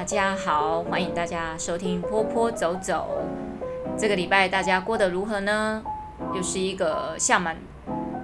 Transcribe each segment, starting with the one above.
大家好，欢迎大家收听坡坡走走。这个礼拜大家过得如何呢？又是一个下满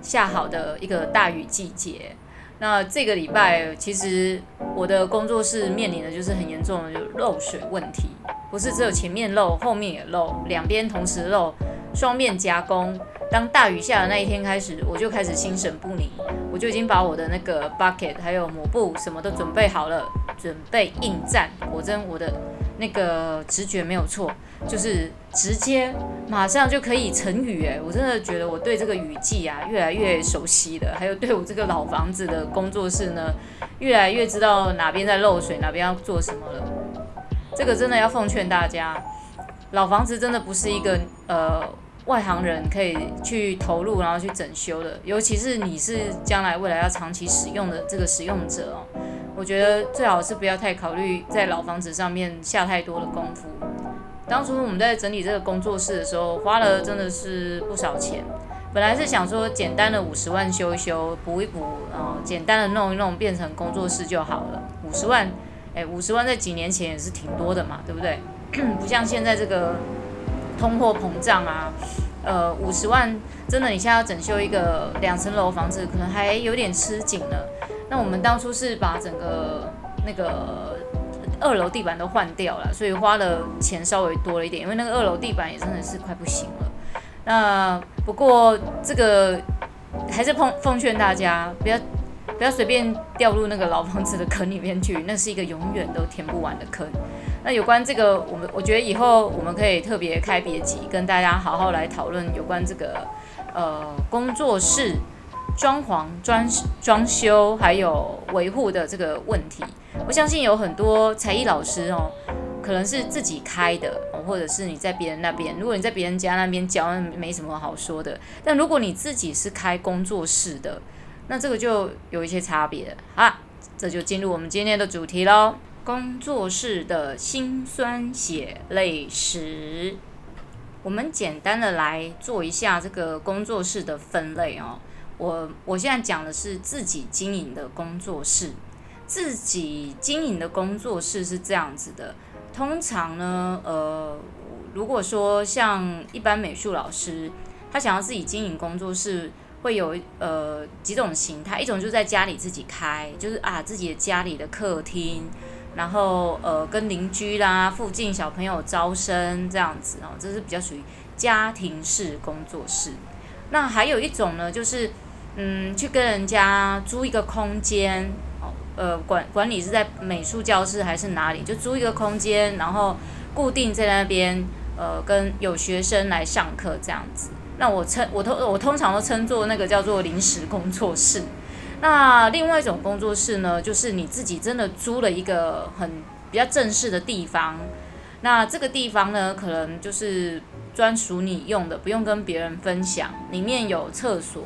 下好的一个大雨季节。那这个礼拜其实我的工作室面临的就是很严重的就漏水问题，不是只有前面漏，后面也漏，两边同时漏，双面夹攻。当大雨下的那一天开始，我就开始心神不宁，我就已经把我的那个 bucket 还有抹布什么都准备好了，准备应战。果真我的那个直觉没有错，就是直接马上就可以成雨诶，我真的觉得我对这个雨季啊越来越熟悉了，还有对我这个老房子的工作室呢，越来越知道哪边在漏水，哪边要做什么了。这个真的要奉劝大家，老房子真的不是一个呃。外行人可以去投入，然后去整修的，尤其是你是将来未来要长期使用的这个使用者哦，我觉得最好是不要太考虑在老房子上面下太多的功夫。当初我们在整理这个工作室的时候，花了真的是不少钱。本来是想说简单的五十万修一修，补一补，然后简单的弄一弄，变成工作室就好了。五十万，哎，五十万在几年前也是挺多的嘛，对不对？不像现在这个。通货膨胀啊，呃，五十万真的，你现在要整修一个两层楼房子，可能还有点吃紧呢。那我们当初是把整个那个二楼地板都换掉了，所以花的钱稍微多了一点，因为那个二楼地板也真的是快不行了。那不过这个还是奉奉劝大家不要不要随便掉入那个老房子的坑里面去，那是一个永远都填不完的坑。那有关这个，我们我觉得以后我们可以特别开别集，跟大家好好来讨论有关这个呃工作室装潢、装装修还有维护的这个问题。我相信有很多才艺老师哦，可能是自己开的，或者是你在别人那边。如果你在别人家那边教，没什么好说的。但如果你自己是开工作室的，那这个就有一些差别。好，这就进入我们今天的主题喽。工作室的辛酸血泪史，我们简单的来做一下这个工作室的分类哦。我我现在讲的是自己经营的工作室，自己经营的工作室是这样子的。通常呢，呃，如果说像一般美术老师，他想要自己经营工作室，会有呃几种形态，一种就是在家里自己开，就是啊自己的家里的客厅。然后呃，跟邻居啦、附近小朋友招生这样子哦，这是比较属于家庭式工作室。那还有一种呢，就是嗯，去跟人家租一个空间哦，呃，管管理是在美术教室还是哪里，就租一个空间，然后固定在那边，呃，跟有学生来上课这样子。那我称我通我通常都称作那个叫做临时工作室。那另外一种工作室呢，就是你自己真的租了一个很比较正式的地方，那这个地方呢，可能就是专属你用的，不用跟别人分享。里面有厕所，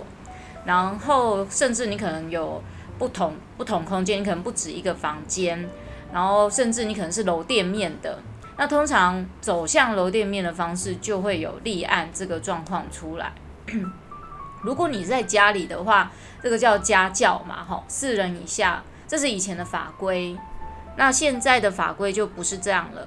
然后甚至你可能有不同不同空间，你可能不止一个房间，然后甚至你可能是楼店面的。那通常走向楼店面的方式，就会有立案这个状况出来。如果你在家里的话，这个叫家教嘛，吼，四人以下，这是以前的法规。那现在的法规就不是这样了。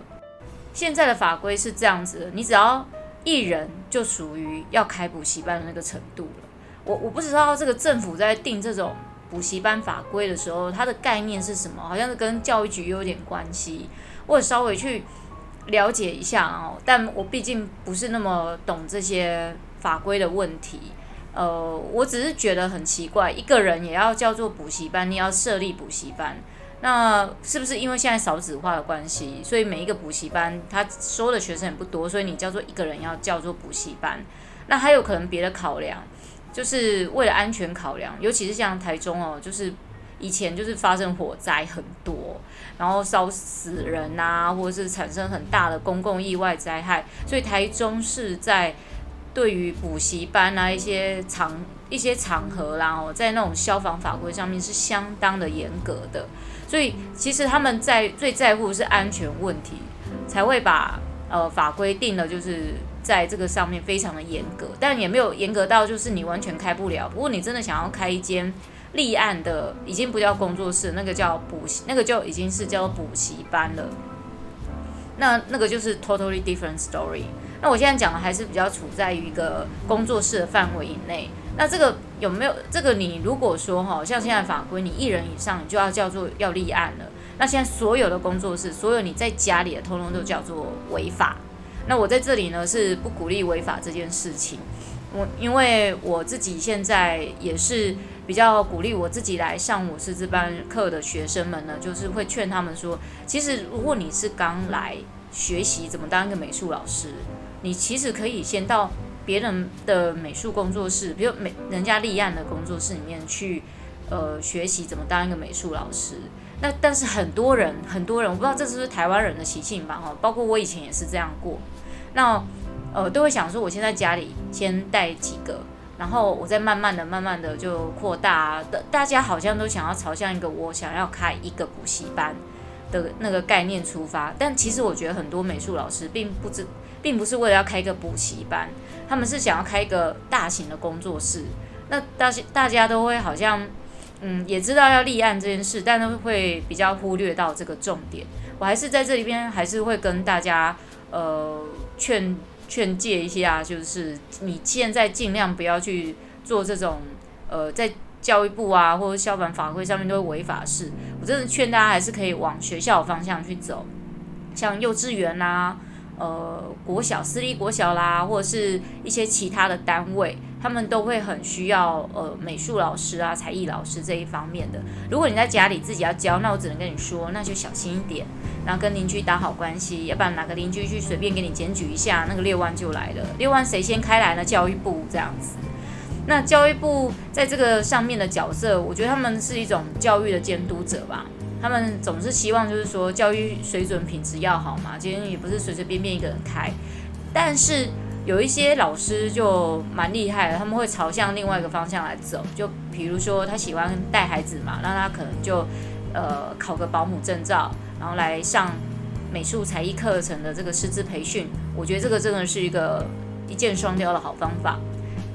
现在的法规是这样子的，你只要一人就属于要开补习班的那个程度了。我我不知道这个政府在定这种补习班法规的时候，它的概念是什么？好像是跟教育局有点关系。我稍微去了解一下哦，但我毕竟不是那么懂这些法规的问题。呃，我只是觉得很奇怪，一个人也要叫做补习班，你要设立补习班，那是不是因为现在少子化的关系，所以每一个补习班他收的学生也不多，所以你叫做一个人要叫做补习班？那还有可能别的考量，就是为了安全考量，尤其是像台中哦，就是以前就是发生火灾很多，然后烧死人啊，或者是产生很大的公共意外灾害，所以台中是在。对于补习班啊，一些场一些场合啦，哦，在那种消防法规上面是相当的严格的，所以其实他们在最在乎的是安全问题，才会把呃法规定了，就是在这个上面非常的严格，但也没有严格到就是你完全开不了。不过你真的想要开一间立案的，已经不叫工作室，那个叫补习，那个就已经是叫补习班了。那那个就是 totally different story。那我现在讲的还是比较处在于一个工作室的范围以内。那这个有没有这个？你如果说哈，像现在法规，你一人以上你就要叫做要立案了。那现在所有的工作室，所有你在家里的，通通都叫做违法。那我在这里呢，是不鼓励违法这件事情。我因为我自己现在也是比较鼓励我自己来上我师资班课的学生们呢，就是会劝他们说，其实如果你是刚来学习怎么当一个美术老师，你其实可以先到别人的美术工作室，比如美人家立案的工作室里面去，呃，学习怎么当一个美术老师。那但是很多人很多人，我不知道这是不是台湾人的习性吧？哈，包括我以前也是这样过。那呃，都会想说，我先在家里先带几个，然后我再慢慢的、慢慢的就扩大。大家好像都想要朝向一个我想要开一个补习班的那个概念出发，但其实我觉得很多美术老师并不知，并不是为了要开一个补习班，他们是想要开一个大型的工作室。那大家大家都会好像，嗯，也知道要立案这件事，但是会比较忽略到这个重点。我还是在这里边，还是会跟大家呃劝。劝诫一下，就是你现在尽量不要去做这种，呃，在教育部啊或者消防法规上面都会违法事。我真的劝大家还是可以往学校方向去走，像幼稚园啊、呃，国小、私立国小啦，或者是一些其他的单位。他们都会很需要呃美术老师啊、才艺老师这一方面的。如果你在家里自己要教，那我只能跟你说，那就小心一点，然后跟邻居打好关系，要不然哪个邻居去随便给你检举一下，那个六万就来了。六万谁先开来呢？教育部这样子。那教育部在这个上面的角色，我觉得他们是一种教育的监督者吧。他们总是希望就是说教育水准品质要好嘛，今天也不是随随便便一个人开，但是。有一些老师就蛮厉害的，他们会朝向另外一个方向来走。就比如说，他喜欢带孩子嘛，那他可能就呃考个保姆证照，然后来上美术才艺课程的这个师资培训。我觉得这个真的是一个一箭双雕的好方法。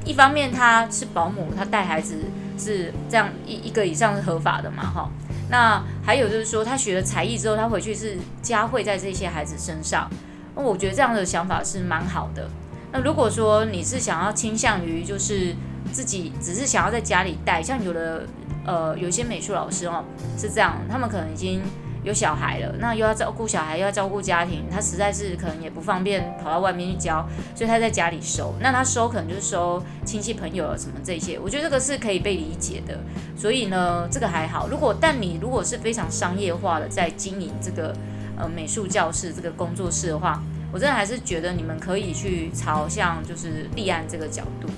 一方面他是保姆，他带孩子是这样一一个以上是合法的嘛，哈。那还有就是说，他学了才艺之后，他回去是加会在这些孩子身上。那我觉得这样的想法是蛮好的。那如果说你是想要倾向于就是自己只是想要在家里带，像有的呃有些美术老师哦是这样，他们可能已经有小孩了，那又要照顾小孩又要照顾家庭，他实在是可能也不方便跑到外面去教，所以他在家里收。那他收可能就是收亲戚朋友什么这些，我觉得这个是可以被理解的。所以呢，这个还好。如果但你如果是非常商业化的在经营这个呃美术教室这个工作室的话。我真的还是觉得你们可以去朝向就是立案这个角度。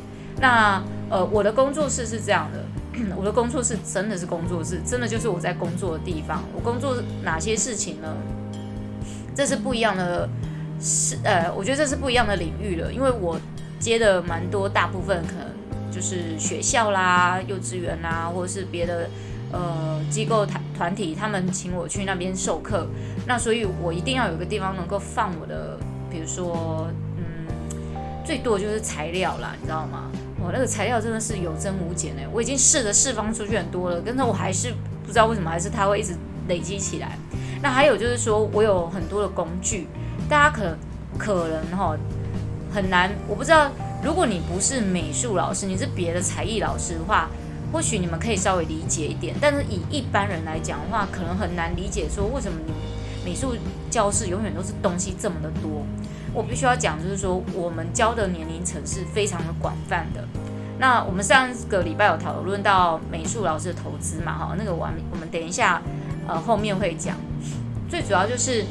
那呃，我的工作室是这样的，我的工作室真的是工作室，真的就是我在工作的地方。我工作哪些事情呢？这是不一样的，是呃，我觉得这是不一样的领域了，因为我接的蛮多，大部分可能就是学校啦、幼稚园啦，或者是别的。呃，机构团团体他们请我去那边授课，那所以我一定要有个地方能够放我的，比如说，嗯，最多就是材料啦，你知道吗？我那个材料真的是有增无减哎，我已经试着释放出去很多了，但是我还是不知道为什么，还是它会一直累积起来。那还有就是说我有很多的工具，大家可可能哈很难，我不知道，如果你不是美术老师，你是别的才艺老师的话。或许你们可以稍微理解一点，但是以一般人来讲的话，可能很难理解说为什么你美术教室永远都是东西这么的多。我必须要讲，就是说我们教的年龄层是非常的广泛的。那我们上个礼拜有讨论到美术老师的投资嘛？哈，那个我我们等一下呃后面会讲。最主要就是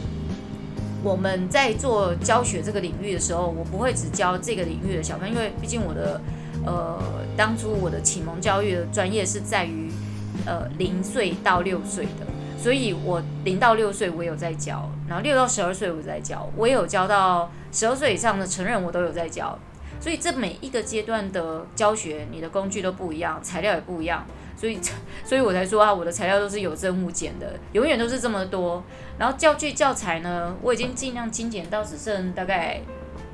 我们在做教学这个领域的时候，我不会只教这个领域的小朋友，因为毕竟我的。呃，当初我的启蒙教育的专业是在于，呃，零岁到六岁的，所以我零到六岁我有在教，然后六到十二岁我在教，我也有教到十二岁以上的成人，我都有在教，所以这每一个阶段的教学，你的工具都不一样，材料也不一样，所以，所以我才说啊，我的材料都是有增无减的，永远都是这么多，然后教具教材呢，我已经尽量精简到只剩大概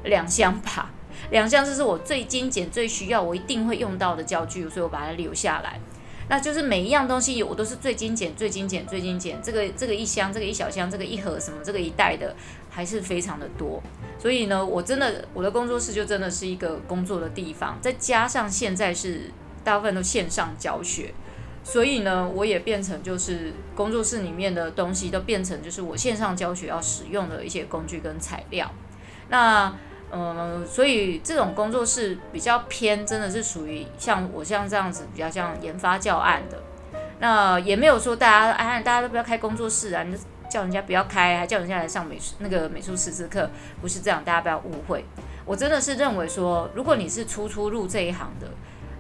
两箱吧。两项，这是我最精简、最需要、我一定会用到的教具，所以我把它留下来。那就是每一样东西，我都是最精简、最精简、最精简。这个这个一箱，这个一小箱，这个一盒什么，这个一袋的，还是非常的多。所以呢，我真的我的工作室就真的是一个工作的地方，再加上现在是大部分都线上教学，所以呢，我也变成就是工作室里面的东西都变成就是我线上教学要使用的一些工具跟材料。那嗯，所以这种工作室比较偏，真的是属于像我像这样子比较像研发教案的。那也没有说大家哎，大家都不要开工作室啊，你就叫人家不要开，还叫人家来上美术那个美术师资课，不是这样，大家不要误会。我真的是认为说，如果你是初初入这一行的，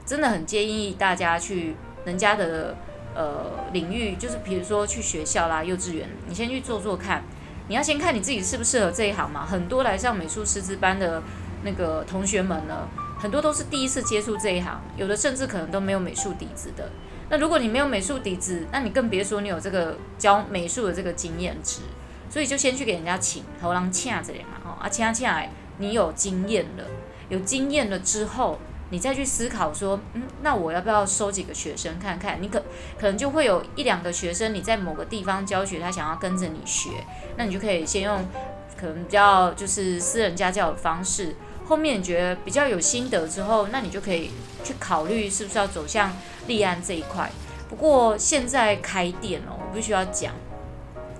真的很建议大家去人家的呃领域，就是比如说去学校啦、幼稚园，你先去做做看。你要先看你自己适不适合这一行嘛。很多来上美术师资班的那个同学们呢，很多都是第一次接触这一行，有的甚至可能都没有美术底子的。那如果你没有美术底子，那你更别说你有这个教美术的这个经验值。所以就先去给人家请，头狼恰这里嘛，哦啊恰恰来，你有经验了，有经验了之后。你再去思考说，嗯，那我要不要收几个学生看看？你可可能就会有一两个学生，你在某个地方教学，他想要跟着你学，那你就可以先用可能比较就是私人家教的方式。后面你觉得比较有心得之后，那你就可以去考虑是不是要走向立案这一块。不过现在开店哦，我必须要讲，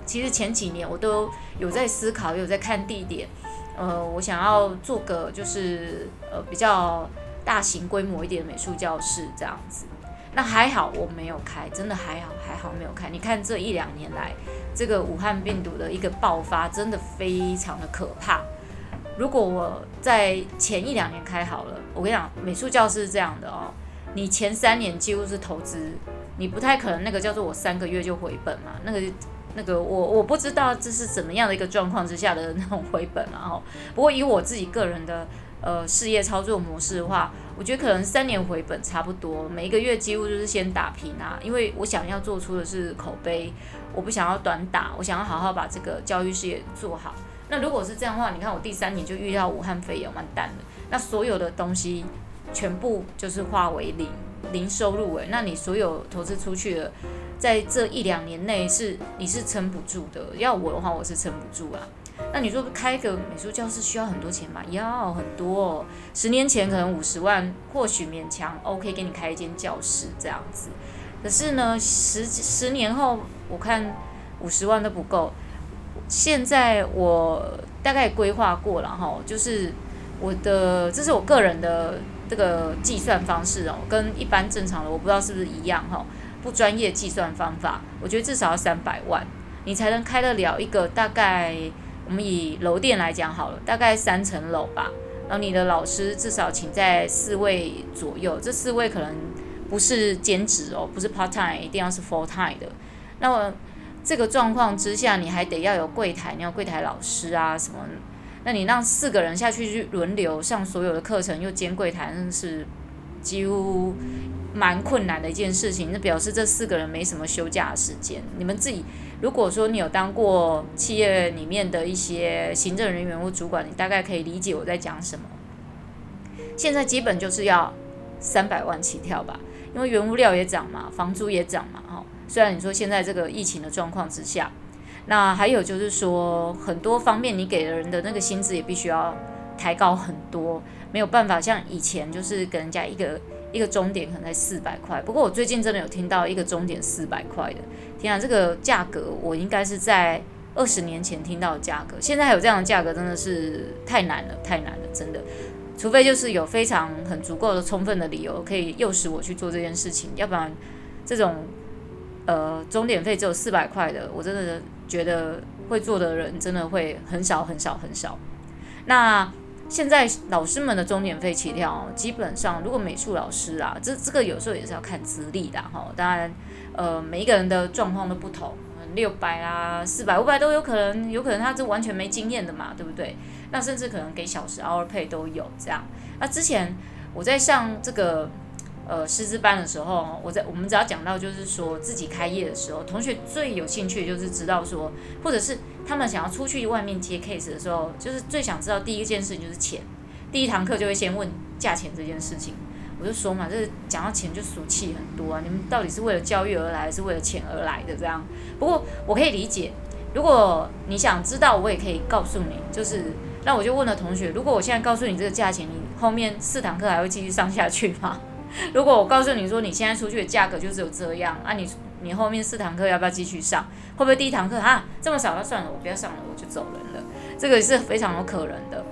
其实前几年我都有在思考，有在看地点，呃，我想要做个就是呃比较。大型规模一点的美术教室这样子，那还好我没有开，真的还好还好没有开。你看这一两年来，这个武汉病毒的一个爆发，真的非常的可怕。如果我在前一两年开好了，我跟你讲，美术教室是这样的哦，你前三年几乎是投资，你不太可能那个叫做我三个月就回本嘛，那个那个我我不知道这是怎么样的一个状况之下的那种回本啊。哈。不过以我自己个人的。呃，事业操作模式的话，我觉得可能三年回本差不多，每一个月几乎就是先打平啊，因为我想要做出的是口碑，我不想要短打，我想要好好把这个教育事业做好。那如果是这样的话，你看我第三年就遇到武汉肺炎，完蛋了，那所有的东西全部就是化为零，零收入诶，那你所有投资出去的，在这一两年内是你是撑不住的，要我的话我是撑不住啊。那你说开个美术教室需要很多钱吗？要很多哦。十年前可能五十万或许勉强 OK 给你开一间教室这样子，可是呢，十十年后我看五十万都不够。现在我大概规划过了哈，就是我的这是我个人的这个计算方式哦，跟一般正常的我不知道是不是一样哈，不专业计算方法，我觉得至少要三百万，你才能开得了一个大概。我们以楼店来讲好了，大概三层楼吧。然后你的老师至少请在四位左右，这四位可能不是兼职哦，不是 part time，一定要是 full time 的。那么这个状况之下，你还得要有柜台，你要柜台老师啊什么？那你让四个人下去去轮流上所有的课程，又兼柜台，那是几乎蛮困难的一件事情。那表示这四个人没什么休假的时间，你们自己。如果说你有当过企业里面的一些行政人员或主管，你大概可以理解我在讲什么。现在基本就是要三百万起跳吧，因为原物料也涨嘛，房租也涨嘛，哈。虽然你说现在这个疫情的状况之下，那还有就是说很多方面你给人的那个薪资也必须要抬高很多，没有办法像以前就是给人家一个。一个终点可能才四百块，不过我最近真的有听到一个终点四百块的，天啊，这个价格我应该是在二十年前听到的价格，现在还有这样的价格真的是太难了，太难了，真的，除非就是有非常很足够的充分的理由可以诱使我去做这件事情，要不然这种呃终点费只有四百块的，我真的觉得会做的人真的会很少很少很少，那。现在老师们的中年费起跳，基本上如果美术老师啊，这这个有时候也是要看资历的哈。当然，呃，每一个人的状况都不同，六百啦、四百、五百都有可能，有可能他是完全没经验的嘛，对不对？那甚至可能给小时 hour pay 都有这样。那之前我在上这个。呃，师资班的时候，我在我们只要讲到就是说自己开业的时候，同学最有兴趣就是知道说，或者是他们想要出去外面接 case 的时候，就是最想知道第一件事情就是钱，第一堂课就会先问价钱这件事情。我就说嘛，就是讲到钱就俗气很多啊，你们到底是为了教育而来，还是为了钱而来的这样？不过我可以理解，如果你想知道，我也可以告诉你，就是那我就问了同学，如果我现在告诉你这个价钱，你后面四堂课还会继续上下去吗？如果我告诉你说你现在出去的价格就只有这样，啊你你后面四堂课要不要继续上？会不会第一堂课啊这么少？那算了，我不要上了，我就走人了。这个是非常有可能的，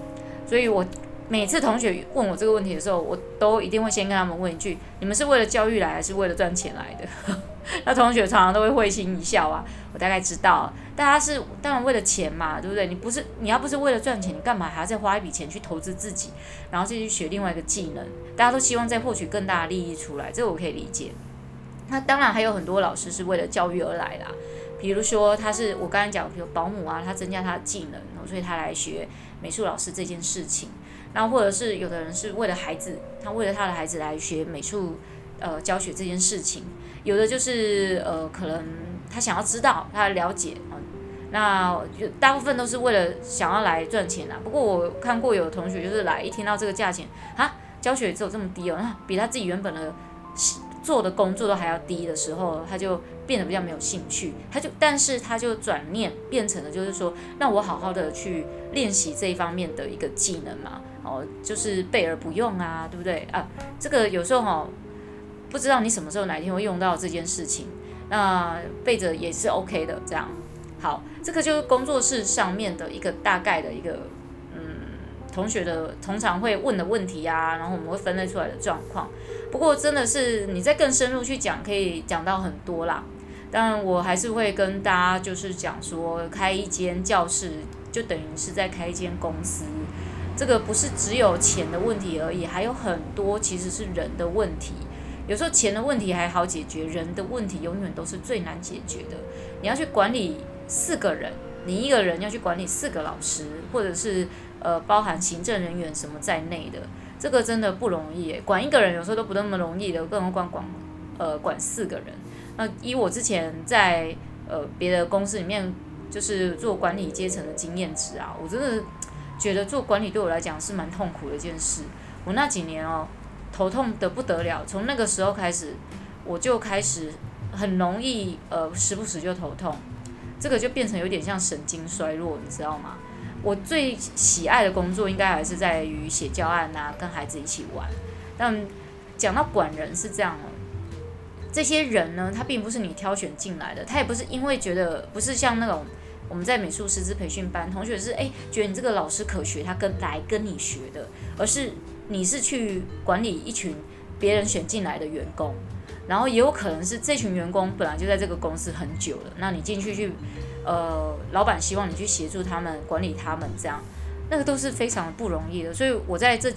所以我每次同学问我这个问题的时候，我都一定会先跟他们问一句：你们是为了教育来，还是为了赚钱来的？那同学常常都会会心一笑啊，我大概知道，大家是当然为了钱嘛，对不对？你不是你要不是为了赚钱，你干嘛还要再花一笔钱去投资自己，然后再去学另外一个技能？大家都希望再获取更大的利益出来，这个我可以理解。那当然还有很多老师是为了教育而来啦，比如说他是我刚才讲，比如保姆啊，他增加他的技能，所以他来学美术老师这件事情。那或者是有的人是为了孩子，他为了他的孩子来学美术。呃，教学这件事情，有的就是呃，可能他想要知道，他了解啊、嗯，那就大部分都是为了想要来赚钱啊。不过我看过有同学就是来一听到这个价钱啊，教学只有这么低哦，那比他自己原本的做的工作都还要低的时候，他就变得比较没有兴趣。他就，但是他就转念变成了，就是说，那我好好的去练习这一方面的一个技能嘛，哦，就是备而不用啊，对不对啊？这个有时候哈、不知道你什么时候哪一天会用到这件事情，那备着也是 OK 的。这样好，这个就是工作室上面的一个大概的一个嗯，同学的通常会问的问题啊，然后我们会分类出来的状况。不过真的是你再更深入去讲，可以讲到很多啦。当然我还是会跟大家就是讲说，开一间教室就等于是在开一间公司，这个不是只有钱的问题而已，还有很多其实是人的问题。有时候钱的问题还好解决，人的问题永远都是最难解决的。你要去管理四个人，你一个人要去管理四个老师，或者是呃包含行政人员什么在内的，这个真的不容易。管一个人有时候都不那么容易的，更何况管呃管四个人。那以我之前在呃别的公司里面就是做管理阶层的经验值啊，我真的觉得做管理对我来讲是蛮痛苦的一件事。我那几年哦。头痛得不得了，从那个时候开始，我就开始很容易呃时不时就头痛，这个就变成有点像神经衰弱，你知道吗？我最喜爱的工作应该还是在于写教案啊，跟孩子一起玩。但讲到管人是这样哦，这些人呢，他并不是你挑选进来的，他也不是因为觉得不是像那种我们在美术师资培训班，同学是诶觉得你这个老师可学，他跟来跟你学的，而是。你是去管理一群别人选进来的员工，然后也有可能是这群员工本来就在这个公司很久了，那你进去去，呃，老板希望你去协助他们管理他们，这样，那个都是非常不容易的。所以我在这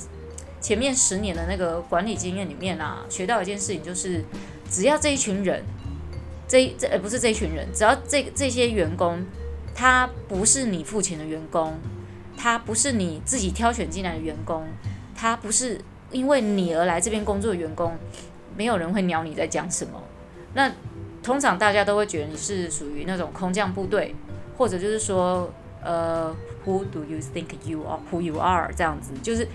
前面十年的那个管理经验里面啊，学到一件事情就是，只要这一群人，这这呃不是这一群人，只要这这些员工，他不是你付钱的员工，他不是你自己挑选进来的员工。他不是因为你而来这边工作的员工，没有人会鸟你在讲什么。那通常大家都会觉得你是属于那种空降部队，或者就是说，呃，Who do you think you are? Who you are？这样子，就是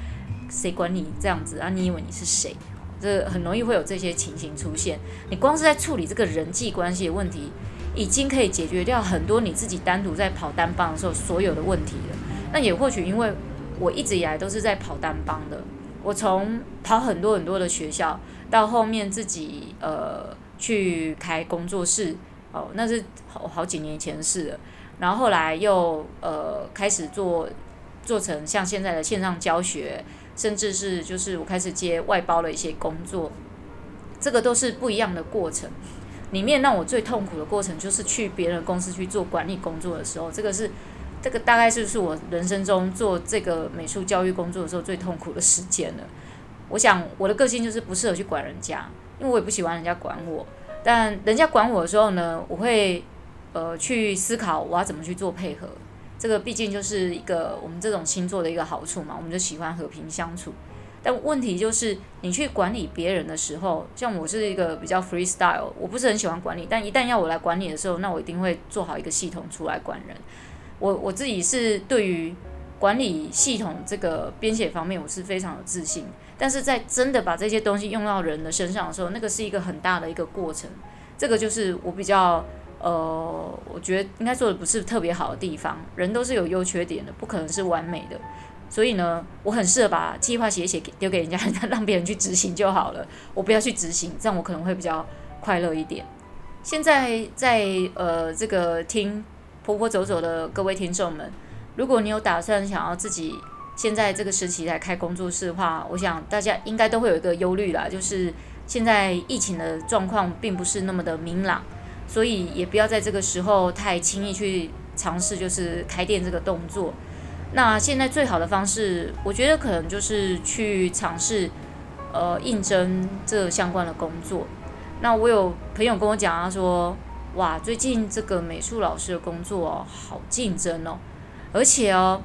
谁管你这样子啊？你以为你是谁？这很容易会有这些情形出现。你光是在处理这个人际关系的问题，已经可以解决掉很多你自己单独在跑单帮的时候所有的问题了。那也或许因为。我一直以来都是在跑单帮的，我从跑很多很多的学校，到后面自己呃去开工作室，哦，那是好好几年前的事了。然后后来又呃开始做做成像现在的线上教学，甚至是就是我开始接外包的一些工作，这个都是不一样的过程。里面让我最痛苦的过程就是去别人公司去做管理工作的时候，这个是。这个大概就是我人生中做这个美术教育工作的时候最痛苦的时间了。我想我的个性就是不适合去管人家，因为我也不喜欢人家管我。但人家管我的时候呢，我会呃去思考我要怎么去做配合。这个毕竟就是一个我们这种星座的一个好处嘛，我们就喜欢和平相处。但问题就是你去管理别人的时候，像我是一个比较 freestyle，我不是很喜欢管理。但一旦要我来管理的时候，那我一定会做好一个系统出来管人。我我自己是对于管理系统这个编写方面，我是非常有自信。但是在真的把这些东西用到人的身上的时候，那个是一个很大的一个过程。这个就是我比较呃，我觉得应该做的不是特别好的地方。人都是有优缺点的，不可能是完美的。所以呢，我很适合把计划写写给丢给人家，让别人去执行就好了。我不要去执行，这样我可能会比较快乐一点。现在在呃这个听婆婆走走的各位听众们，如果你有打算想要自己现在这个时期来开工作室的话，我想大家应该都会有一个忧虑啦，就是现在疫情的状况并不是那么的明朗。所以也不要在这个时候太轻易去尝试，就是开店这个动作。那现在最好的方式，我觉得可能就是去尝试，呃，应征这相关的工作。那我有朋友跟我讲，他说，哇，最近这个美术老师的工作哦，好竞争哦，而且哦，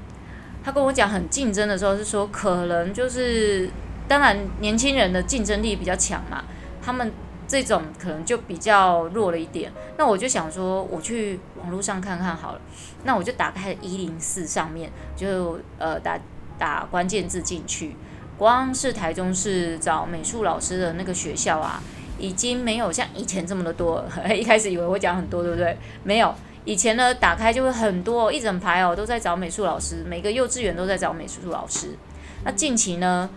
他跟我讲很竞争的时候是说，可能就是，当然年轻人的竞争力比较强嘛，他们。这种可能就比较弱了一点，那我就想说，我去网络上看看好了。那我就打开一零四上面，就呃打打关键字进去，光是台中市找美术老师的那个学校啊，已经没有像以前这么的多。一开始以为我讲很多，对不对？没有，以前呢打开就会很多一整排哦，都在找美术老师，每个幼稚园都在找美术老师。那近期呢，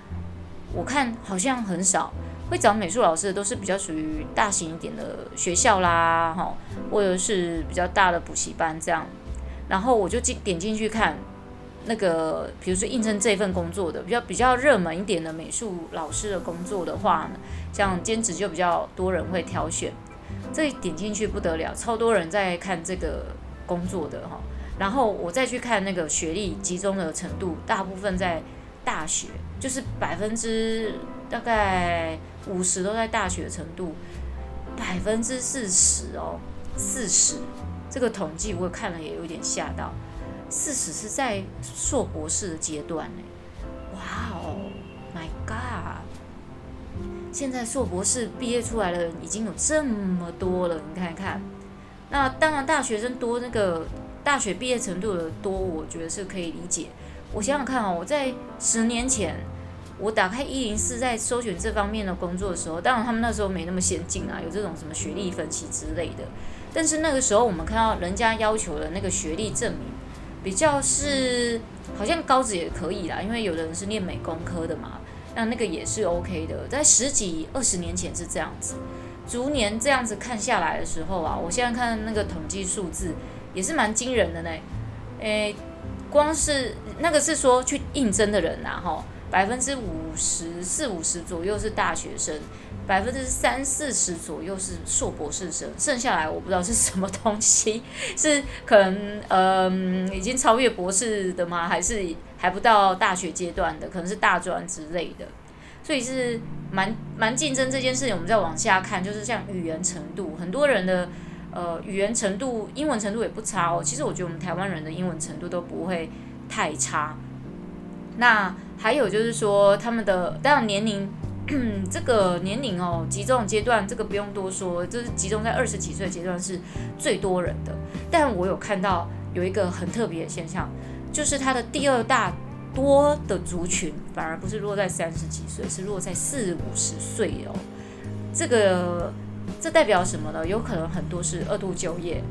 我看好像很少。会找美术老师的都是比较属于大型一点的学校啦，哈，或者是比较大的补习班这样。然后我就进点进去看，那个比如说应征这份工作的比较比较热门一点的美术老师的工作的话呢，像兼职就比较多人会挑选。这一点进去不得了，超多人在看这个工作的哈。然后我再去看那个学历集中的程度，大部分在大学，就是百分之。大概五十都在大学程度，百分之四十哦，四十这个统计我看了也有点吓到，四十是在硕博士的阶段呢，哇哦，My God！现在硕博士毕业出来的人已经有这么多了，你看看，那当然大学生多，那个大学毕业程度的多，我觉得是可以理解。我想想看哦，我在十年前。我打开一零四，在搜寻这方面的工作的时候，当然他们那时候没那么先进啊，有这种什么学历分析之类的。但是那个时候我们看到人家要求的那个学历证明，比较是好像高职也可以啦，因为有的人是念美工科的嘛，那那个也是 OK 的。在十几二十年前是这样子，逐年这样子看下来的时候啊，我现在看那个统计数字也是蛮惊人的呢。诶，光是那个是说去应征的人呐，哈。百分之五十四五十左右是大学生，百分之三四十左右是硕博士生，剩下来我不知道是什么东西，是可能嗯、呃、已经超越博士的吗？还是还不到大学阶段的？可能是大专之类的，所以是蛮蛮竞争这件事情。我们再往下看，就是像语言程度，很多人的呃语言程度，英文程度也不差哦。其实我觉得我们台湾人的英文程度都不会太差。那还有就是说，他们的当然年龄，这个年龄哦，集中阶段这个不用多说，就是集中在二十几岁阶段是最多人的。但我有看到有一个很特别的现象，就是他的第二大多的族群反而不是落在三十几岁，是落在四五十岁哦。这个这代表什么呢？有可能很多是二度就业，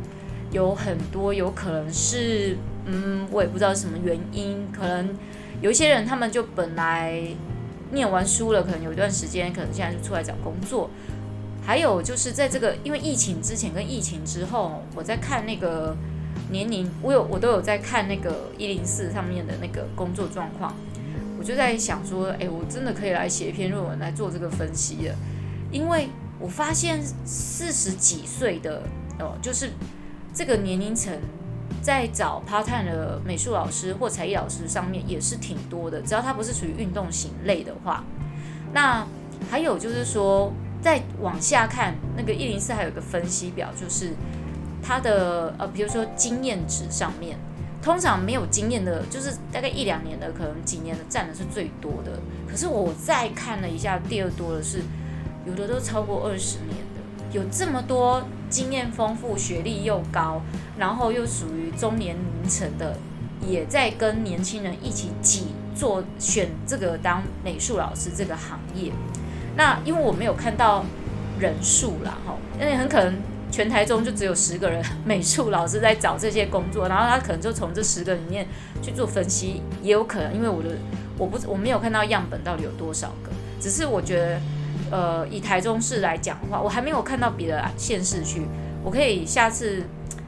有很多有可能是嗯，我也不知道什么原因，可能。有一些人，他们就本来念完书了，可能有一段时间，可能现在就出来找工作。还有就是在这个因为疫情之前跟疫情之后，我在看那个年龄，我有我都有在看那个一零四上面的那个工作状况，我就在想说，哎，我真的可以来写一篇论文来做这个分析了，因为我发现四十几岁的哦，就是这个年龄层。在找 part time 的美术老师或才艺老师上面也是挺多的，只要他不是属于运动型类的话。那还有就是说，再往下看那个一零四还有一个分析表，就是他的呃，比如说经验值上面，通常没有经验的，就是大概一两年的，可能几年的占的是最多的。可是我再看了一下，第二多的是有的都超过二十年，有这么多。经验丰富、学历又高，然后又属于中年龄层的，也在跟年轻人一起挤做选这个当美术老师这个行业。那因为我没有看到人数啦，哈，因为很可能全台中就只有十个人美术老师在找这些工作，然后他可能就从这十个里面去做分析，也有可能，因为我的我不我没有看到样本到底有多少个，只是我觉得，呃，以台中市来讲的话，我还没有看到别的县市去，我可以下次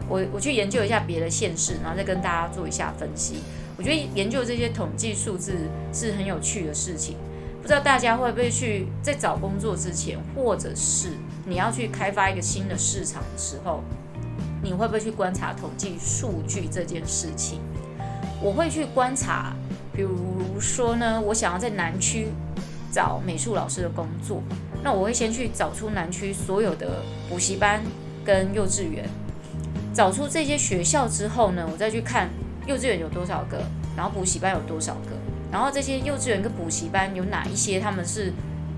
我我去研究一下别的县市，然后再跟大家做一下分析。我觉得研究这些统计数字是很有趣的事情。不知道大家会不会去在找工作之前，或者是你要去开发一个新的市场的时候，你会不会去观察统计数据这件事情？我会去观察，比如说呢，我想要在南区找美术老师的工作，那我会先去找出南区所有的补习班跟幼稚园，找出这些学校之后呢，我再去看幼稚园有多少个，然后补习班有多少个。然后这些幼稚园跟补习班有哪一些他们是，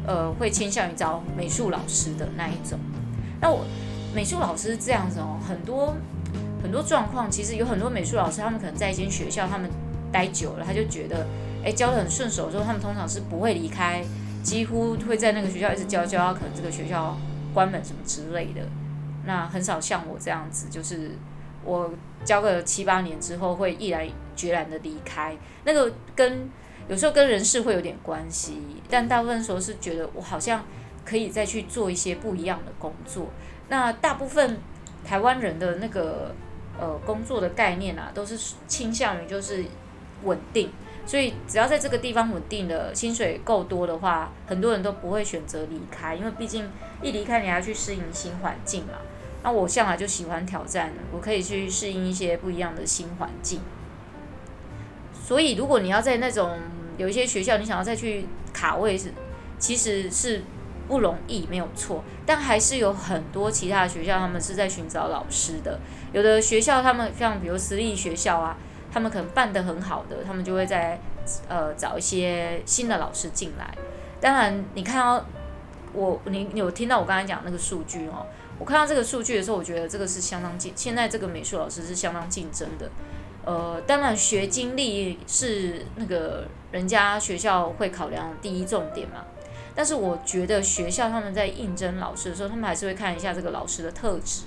呃，会倾向于找美术老师的那一种？那我美术老师这样子哦，很多很多状况，其实有很多美术老师，他们可能在一间学校他们待久了，他就觉得，哎，教得很顺手之后，他们通常是不会离开，几乎会在那个学校一直教教，可能这个学校关门什么之类的。那很少像我这样子，就是我教个七八年之后会毅然决然的离开，那个跟。有时候跟人事会有点关系，但大部分时候是觉得我好像可以再去做一些不一样的工作。那大部分台湾人的那个呃工作的概念啊，都是倾向于就是稳定，所以只要在这个地方稳定的薪水够多的话，很多人都不会选择离开，因为毕竟一离开你还要去适应新环境嘛。那我向来就喜欢挑战，我可以去适应一些不一样的新环境。所以，如果你要在那种有一些学校，你想要再去卡位是，其实是不容易，没有错。但还是有很多其他的学校，他们是在寻找老师的。有的学校，他们像比如私立学校啊，他们可能办得很好的，他们就会在呃找一些新的老师进来。当然，你看到我，你有听到我刚才讲那个数据哦？我看到这个数据的时候，我觉得这个是相当竞，现在这个美术老师是相当竞争的。呃，当然学经历是那个人家学校会考量第一重点嘛。但是我觉得学校他们在应征老师的时候，他们还是会看一下这个老师的特质，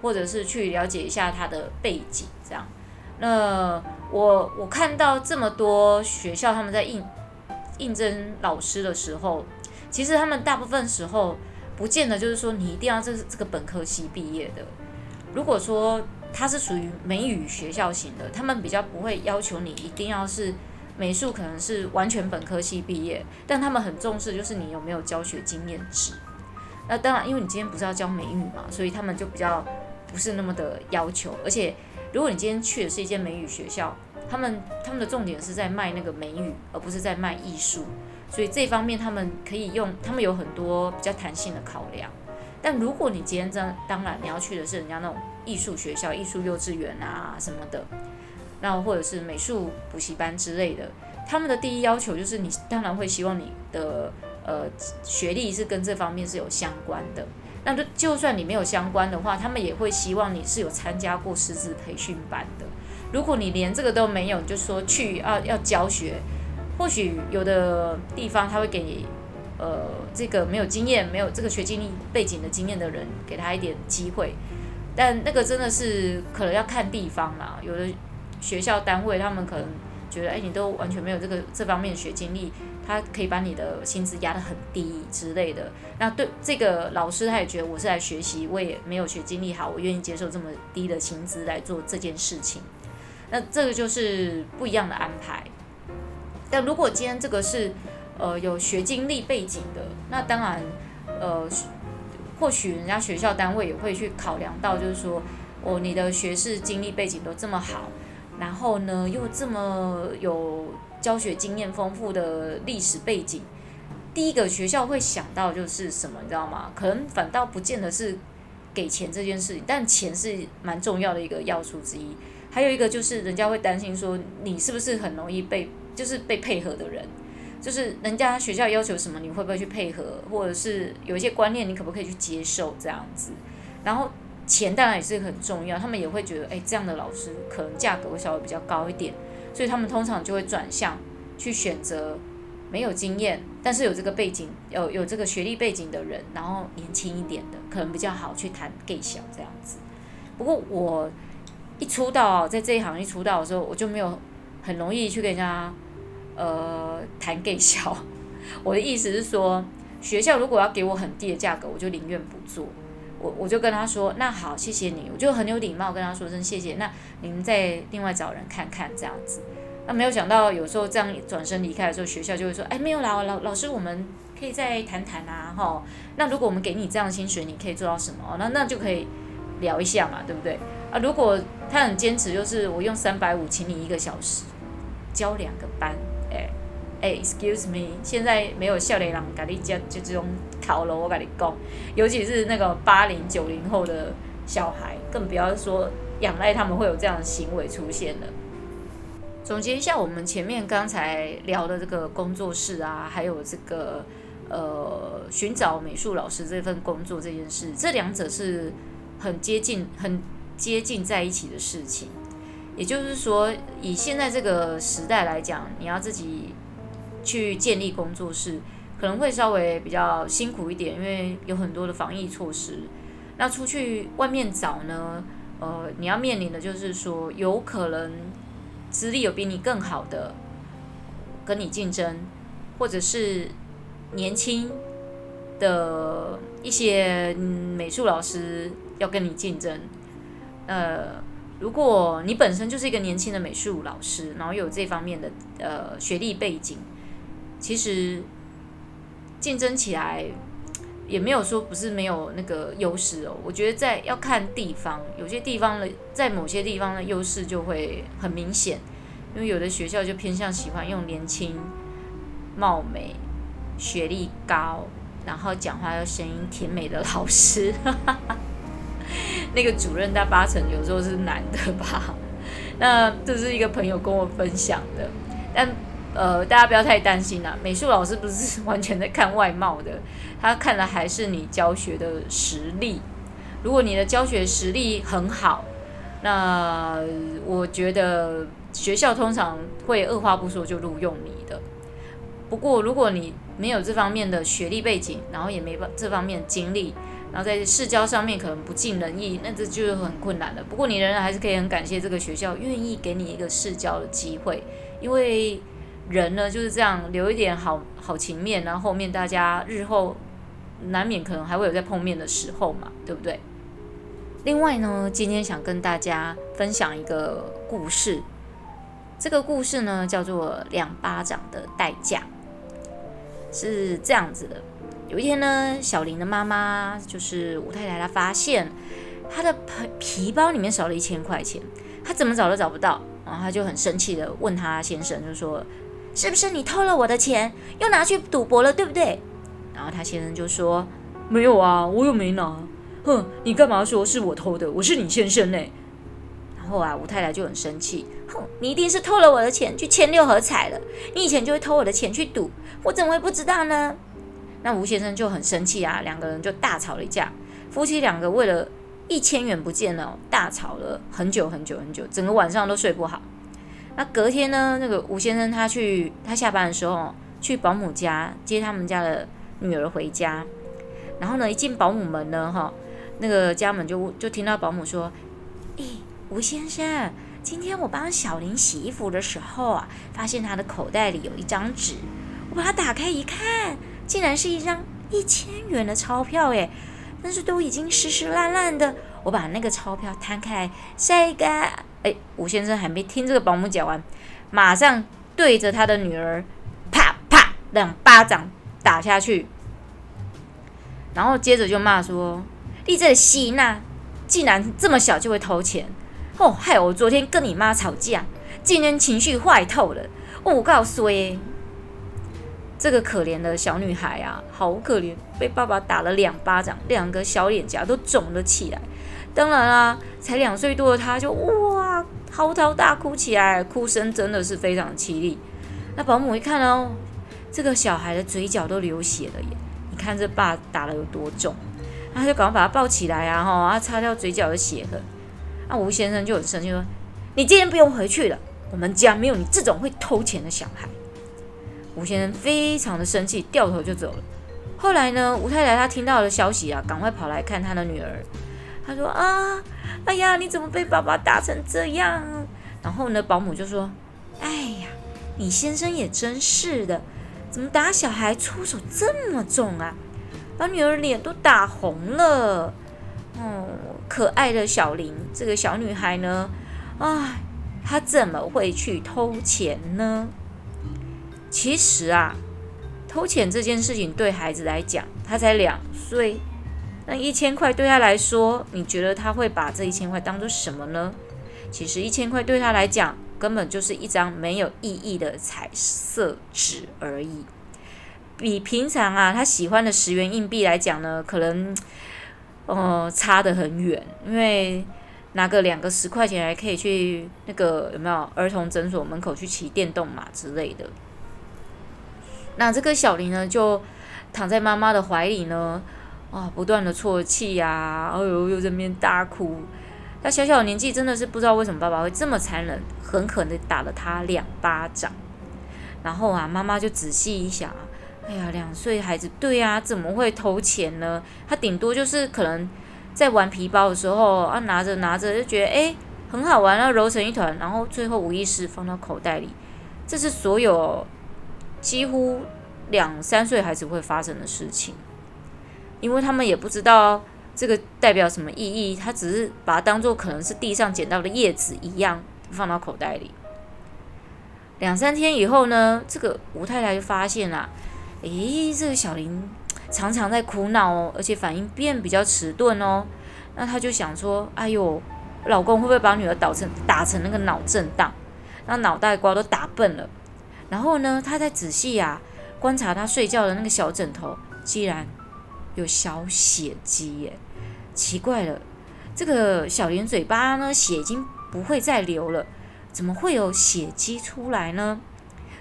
或者是去了解一下他的背景这样。那我我看到这么多学校他们在应应征老师的时候，其实他们大部分时候不见得就是说你一定要这这个本科系毕业的。如果说他是属于美语学校型的，他们比较不会要求你一定要是美术，可能是完全本科系毕业，但他们很重视就是你有没有教学经验值。那当然，因为你今天不是要教美语嘛，所以他们就比较不是那么的要求。而且，如果你今天去的是一间美语学校，他们他们的重点是在卖那个美语，而不是在卖艺术，所以这方面他们可以用，他们有很多比较弹性的考量。但如果你今天真当然你要去的是人家那种艺术学校、艺术幼稚园啊什么的，那或者是美术补习班之类的，他们的第一要求就是你当然会希望你的呃学历是跟这方面是有相关的。那就就算你没有相关的话，他们也会希望你是有参加过师资培训班的。如果你连这个都没有，就说去要要教学，或许有的地方他会给。呃，这个没有经验、没有这个学经历背景的经验的人，给他一点机会，但那个真的是可能要看地方啦。有的学校单位他们可能觉得，哎，你都完全没有这个这方面的学经历，他可以把你的薪资压得很低之类的。那对这个老师，他也觉得我是来学习，我也没有学经历好，我愿意接受这么低的薪资来做这件事情。那这个就是不一样的安排。但如果今天这个是。呃，有学经历背景的，那当然，呃，或许人家学校单位也会去考量到，就是说，哦，你的学士经历背景都这么好，然后呢，又这么有教学经验丰富的历史背景，第一个学校会想到就是什么，你知道吗？可能反倒不见得是给钱这件事情，但钱是蛮重要的一个要素之一。还有一个就是人家会担心说，你是不是很容易被，就是被配合的人。就是人家学校要求什么，你会不会去配合，或者是有一些观念，你可不可以去接受这样子？然后钱当然也是很重要，他们也会觉得，哎，这样的老师可能价格会稍微比较高一点，所以他们通常就会转向去选择没有经验，但是有这个背景，有有这个学历背景的人，然后年轻一点的，可能比较好去谈 gay 小这样子。不过我一出道，在这一行一出道的时候，我就没有很容易去跟人家呃谈 gay 小。我的意思是说，学校如果要给我很低的价格，我就宁愿不做。我我就跟他说，那好，谢谢你，我就很有礼貌跟他说声谢谢。那你们再另外找人看看这样子。那没有想到，有时候这样转身离开的时候，学校就会说，哎，没有啦，老老师，我们可以再谈谈啊，哈。那如果我们给你这样的薪水，你可以做到什么？那那就可以聊一下嘛，对不对？啊，如果他很坚持，就是我用三百五请你一个小时教两个班，，excuse me，现在没有少年人跟你讲就这种套路，我跟你讲，尤其是那个八零九零后的小孩，更不要说仰赖他们会有这样的行为出现了。总结一下，我们前面刚才聊的这个工作室啊，还有这个呃寻找美术老师这份工作这件事，这两者是很接近、很接近在一起的事情。也就是说，以现在这个时代来讲，你要自己。去建立工作室可能会稍微比较辛苦一点，因为有很多的防疫措施。那出去外面找呢，呃，你要面临的就是说，有可能资历有比你更好的跟你竞争，或者是年轻的一些美术老师要跟你竞争。呃，如果你本身就是一个年轻的美术老师，然后有这方面的呃学历背景。其实竞争起来也没有说不是没有那个优势哦。我觉得在要看地方，有些地方的在某些地方的优势就会很明显，因为有的学校就偏向喜欢用年轻、貌美、学历高，然后讲话又声音甜美的老师。那个主任大八成有时候是男的吧？那这是一个朋友跟我分享的，但。呃，大家不要太担心啦。美术老师不是 完全在看外貌的，他看的还是你教学的实力。如果你的教学实力很好，那我觉得学校通常会二话不说就录用你的。不过，如果你没有这方面的学历背景，然后也没这方面经历，然后在试教上面可能不尽人意，那这就是很困难的。不过，你仍然还是可以很感谢这个学校愿意给你一个试教的机会，因为。人呢就是这样，留一点好好情面，然后后面大家日后难免可能还会有再碰面的时候嘛，对不对？另外呢，今天想跟大家分享一个故事，这个故事呢叫做《两巴掌的代价》，是这样子的。有一天呢，小林的妈妈就是吴太太，她发现她的皮皮包里面少了一千块钱，她怎么找都找不到，然后她就很生气的问她先生，就说。是不是你偷了我的钱，又拿去赌博了，对不对？然后他先生就说：“没有啊，我又没拿。”哼，你干嘛说是我偷的？我是你先生呢。然后啊，吴太太就很生气：“哼，你一定是偷了我的钱去签六合彩了。你以前就会偷我的钱去赌，我怎么会不知道呢？”那吴先生就很生气啊，两个人就大吵了一架。夫妻两个为了一千元不见了，大吵了很久很久很久，整个晚上都睡不好。那隔天呢，那个吴先生他去，他下班的时候去保姆家接他们家的女儿回家，然后呢，一进保姆门呢，哈，那个家门就就听到保姆说：“诶，吴先生，今天我帮小林洗衣服的时候啊，发现他的口袋里有一张纸，我把它打开一看，竟然是一张一千元的钞票，诶，但是都已经湿湿烂烂的，我把那个钞票摊开晒干。”哎，吴先生还没听这个保姆讲完，马上对着他的女儿啪啪两巴掌打下去，然后接着就骂说：“你这个西娜，竟然这么小就会偷钱！哦，害我昨天跟你妈吵架，今天情绪坏透了。哦，我告诉你，这个可怜的小女孩啊，好可怜，被爸爸打了两巴掌，两个小脸颊都肿了起来。”当然啦，才两岁多的他就哇嚎啕大哭起来，哭声真的是非常凄厉。那保姆一看哦，这个小孩的嘴角都流血了耶！你看这爸打得有多重，他就赶快把他抱起来啊，哈，他擦掉嘴角的血痕。那吴先生就很生气说：“你今天不用回去了，我们家没有你这种会偷钱的小孩。”吴先生非常的生气，掉头就走了。后来呢，吴太太她听到了消息啊，赶快跑来看她的女儿。他说：“啊，哎呀，你怎么被爸爸打成这样？”然后呢，保姆就说：“哎呀，你先生也真是的，怎么打小孩出手这么重啊？把女儿脸都打红了。”哦，可爱的小玲，这个小女孩呢，啊，她怎么会去偷钱呢？其实啊，偷钱这件事情对孩子来讲，他才两岁，那一千块对他来说，你觉得他会把这一千块当做什么呢？其实一千块对他来讲，根本就是一张没有意义的彩色纸而已。比平常啊他喜欢的十元硬币来讲呢，可能呃差得很远。因为拿个两个十块钱，还可以去那个有没有儿童诊所门口去骑电动马之类的。那这个小林呢，就躺在妈妈的怀里呢，啊，不断的啜泣呀，哎呦，又在那边大哭。他小小年纪真的是不知道为什么爸爸会这么残忍，狠狠的打了他两巴掌。然后啊，妈妈就仔细一想，哎呀，两岁孩子，对呀，怎么会偷钱呢？他顶多就是可能在玩皮包的时候啊，拿着拿着就觉得哎很好玩，然后揉成一团，然后最后无意识放到口袋里。这是所有几乎两三岁孩子会发生的事情，因为他们也不知道。这个代表什么意义？他只是把它当做可能是地上捡到的叶子一样放到口袋里。两三天以后呢，这个吴太太就发现了，诶，这个小林常常在哭闹哦，而且反应变比较迟钝哦。那她就想说，哎呦，老公会不会把女儿打成打成那个脑震荡，那脑袋瓜都打笨了？然后呢，她再仔细啊观察她睡觉的那个小枕头，竟然有小血迹耶。奇怪了，这个小林嘴巴呢，血已经不会再流了，怎么会有血迹出来呢？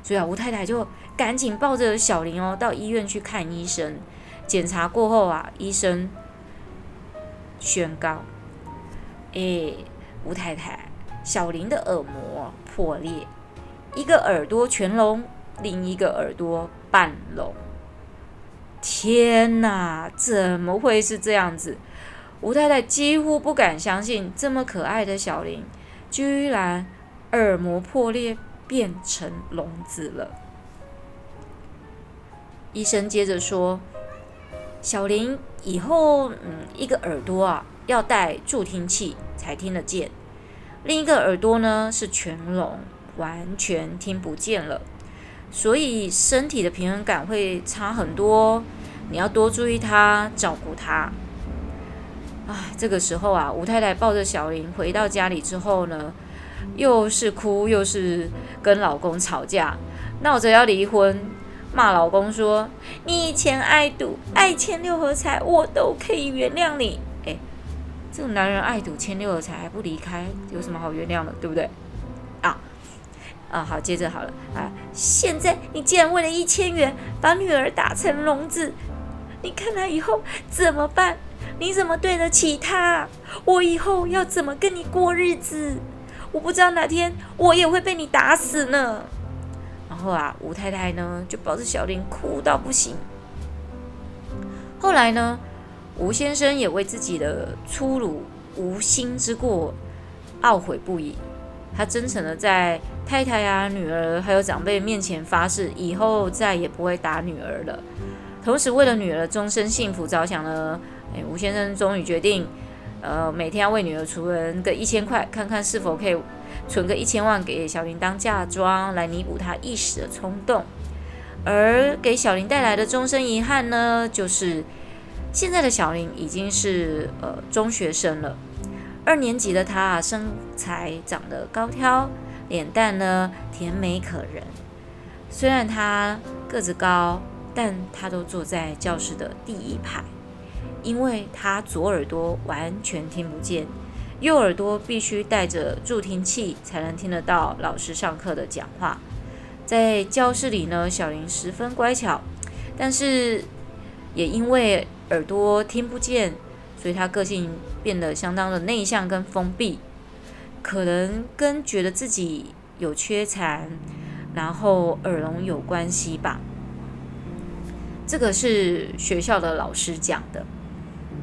所以啊，吴太太就赶紧抱着小林哦，到医院去看医生。检查过后啊，医生宣告：哎，吴太太，小林的耳膜破裂，一个耳朵全聋，另一个耳朵半聋。天哪，怎么会是这样子？吴太太几乎不敢相信，这么可爱的小林，居然耳膜破裂变成聋子了。医生接着说：“小林以后，嗯，一个耳朵啊要戴助听器才听得见，另一个耳朵呢是全聋，完全听不见了。所以身体的平衡感会差很多，你要多注意他，照顾他。”啊，这个时候啊，吴太太抱着小林回到家里之后呢，又是哭又是跟老公吵架，闹着要离婚，骂老公说：“你以前爱赌爱签六合彩，我都可以原谅你。”哎，这个男人爱赌签六合彩还不离开，有什么好原谅的，对不对？啊，好，接着好了啊，现在你竟然为了一千元把女儿打成聋子，你看他以后怎么办？你怎么对得起他？我以后要怎么跟你过日子？我不知道哪天我也会被你打死呢。然后啊，吴太太呢就抱着小林哭到不行。后来呢，吴先生也为自己的粗鲁无心之过懊悔不已。他真诚的在太太啊、女儿还有长辈面前发誓，以后再也不会打女儿了。同时，为了女儿的终身幸福着想呢。哎，吴先生终于决定，呃，每天要为女儿存个一千块，看看是否可以存个一千万给小林当嫁妆，来弥补他一时的冲动。而给小林带来的终身遗憾呢，就是现在的小林已经是呃中学生了，二年级的他啊，身材长得高挑，脸蛋呢甜美可人。虽然他个子高，但他都坐在教室的第一排。因为他左耳朵完全听不见，右耳朵必须带着助听器才能听得到老师上课的讲话。在教室里呢，小林十分乖巧，但是也因为耳朵听不见，所以他个性变得相当的内向跟封闭。可能跟觉得自己有缺残，然后耳聋有关系吧。这个是学校的老师讲的。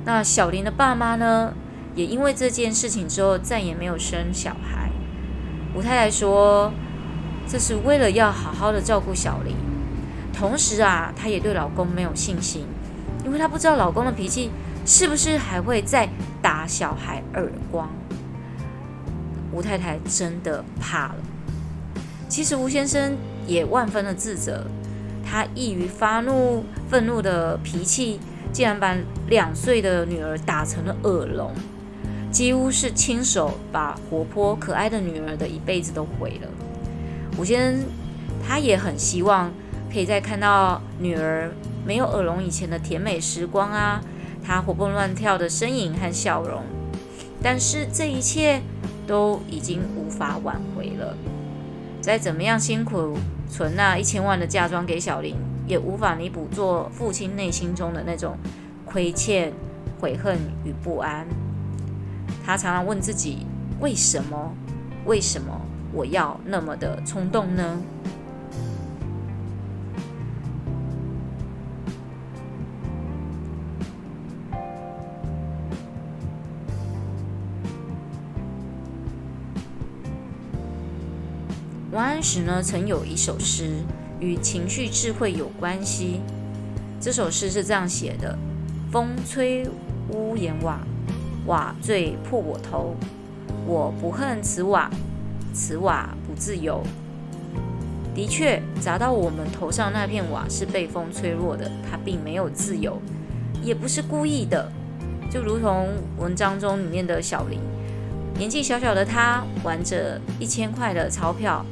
那小林的爸妈呢，也因为这件事情之后再也没有生小孩。吴太太说，这是为了要好好的照顾小林，同时啊，她也对老公没有信心，因为她不知道老公的脾气是不是还会再打小孩耳光。吴太太真的怕了。其实吴先生也万分的自责。他易于发怒、愤怒的脾气，竟然把两岁的女儿打成了耳聋，几乎是亲手把活泼可爱的女儿的一辈子都毁了。吴先生他也很希望可以再看到女儿没有耳聋以前的甜美时光啊，他活蹦乱跳的身影和笑容，但是这一切都已经无法挽回了。再怎么样辛苦。存那一千万的嫁妆给小林，也无法弥补做父亲内心中的那种亏欠、悔恨与不安。他常常问自己：为什么？为什么我要那么的冲动呢？安石呢，曾有一首诗与情绪智慧有关系。这首诗是这样写的：“风吹屋檐瓦，瓦坠破我头。我不恨此瓦，此瓦不自由。”的确，砸到我们头上那片瓦是被风吹落的，它并没有自由，也不是故意的。就如同文章中里面的小林，年纪小小的他玩着一千块的钞票。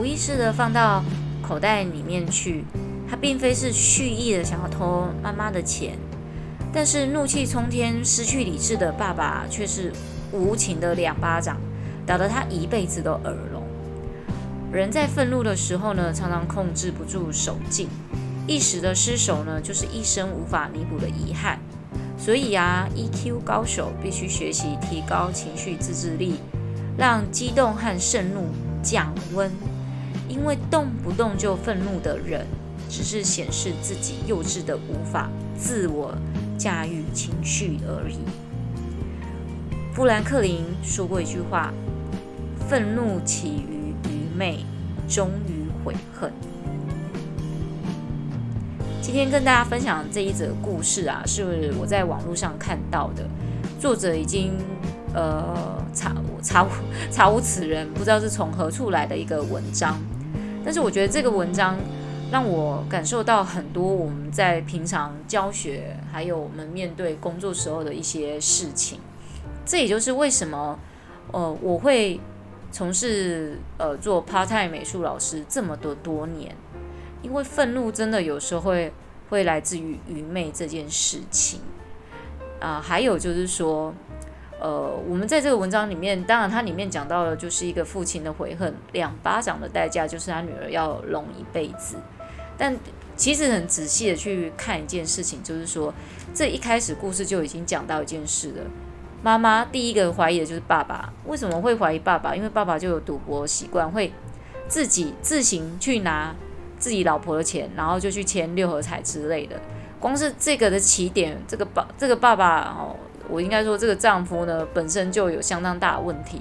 无意识的放到口袋里面去，他并非是蓄意的想要偷妈妈的钱，但是怒气冲天、失去理智的爸爸却是无情的两巴掌，打得他一辈子都耳聋。人在愤怒的时候呢，常常控制不住手劲，一时的失手呢，就是一生无法弥补的遗憾。所以啊，EQ 高手必须学习提高情绪自制力，让激动和盛怒降温。因为动不动就愤怒的人，只是显示自己幼稚的无法自我驾驭情绪而已。富兰克林说过一句话：“愤怒起于愚昧，终于悔恨。”今天跟大家分享这一则故事啊，是我在网络上看到的，作者已经呃查查查无此人，不知道是从何处来的一个文章。但是我觉得这个文章让我感受到很多我们在平常教学，还有我们面对工作时候的一些事情。这也就是为什么，呃，我会从事呃做 part time 美术老师这么多多年，因为愤怒真的有时候会会来自于愚昧这件事情啊，还有就是说。呃，我们在这个文章里面，当然它里面讲到的就是一个父亲的悔恨，两巴掌的代价就是他女儿要聋一辈子。但其实很仔细的去看一件事情，就是说，这一开始故事就已经讲到一件事了。妈妈第一个怀疑的就是爸爸，为什么会怀疑爸爸？因为爸爸就有赌博习惯，会自己自行去拿自己老婆的钱，然后就去签六合彩之类的。光是这个的起点，这个爸这个爸爸哦。我应该说，这个丈夫呢，本身就有相当大的问题。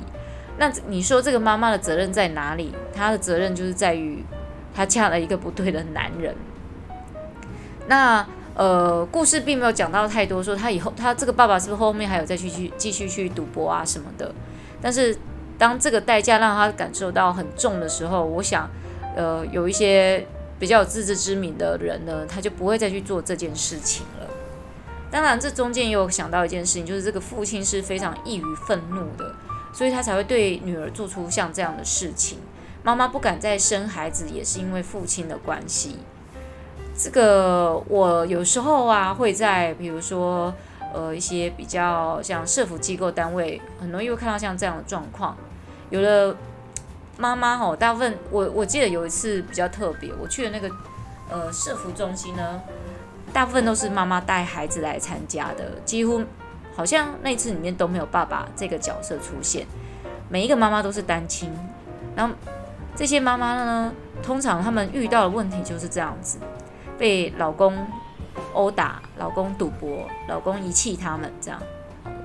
那你说这个妈妈的责任在哪里？她的责任就是在于她嫁了一个不对的男人。那呃，故事并没有讲到太多，说她以后她这个爸爸是不是后面还有再去去继续去赌博啊什么的？但是当这个代价让他感受到很重的时候，我想，呃，有一些比较有自知之明的人呢，他就不会再去做这件事情。当然，这中间也有想到一件事情，就是这个父亲是非常易于愤怒的，所以他才会对女儿做出像这样的事情。妈妈不敢再生孩子，也是因为父亲的关系。这个我有时候啊，会在比如说呃一些比较像社福机构单位，很容易会看到像这样的状况。有的妈妈吼，大部分我我记得有一次比较特别，我去的那个呃社福中心呢。大部分都是妈妈带孩子来参加的，几乎好像那次里面都没有爸爸这个角色出现，每一个妈妈都是单亲。然后这些妈妈呢，通常他们遇到的问题就是这样子，被老公殴打，老公赌博，老公遗弃他们这样。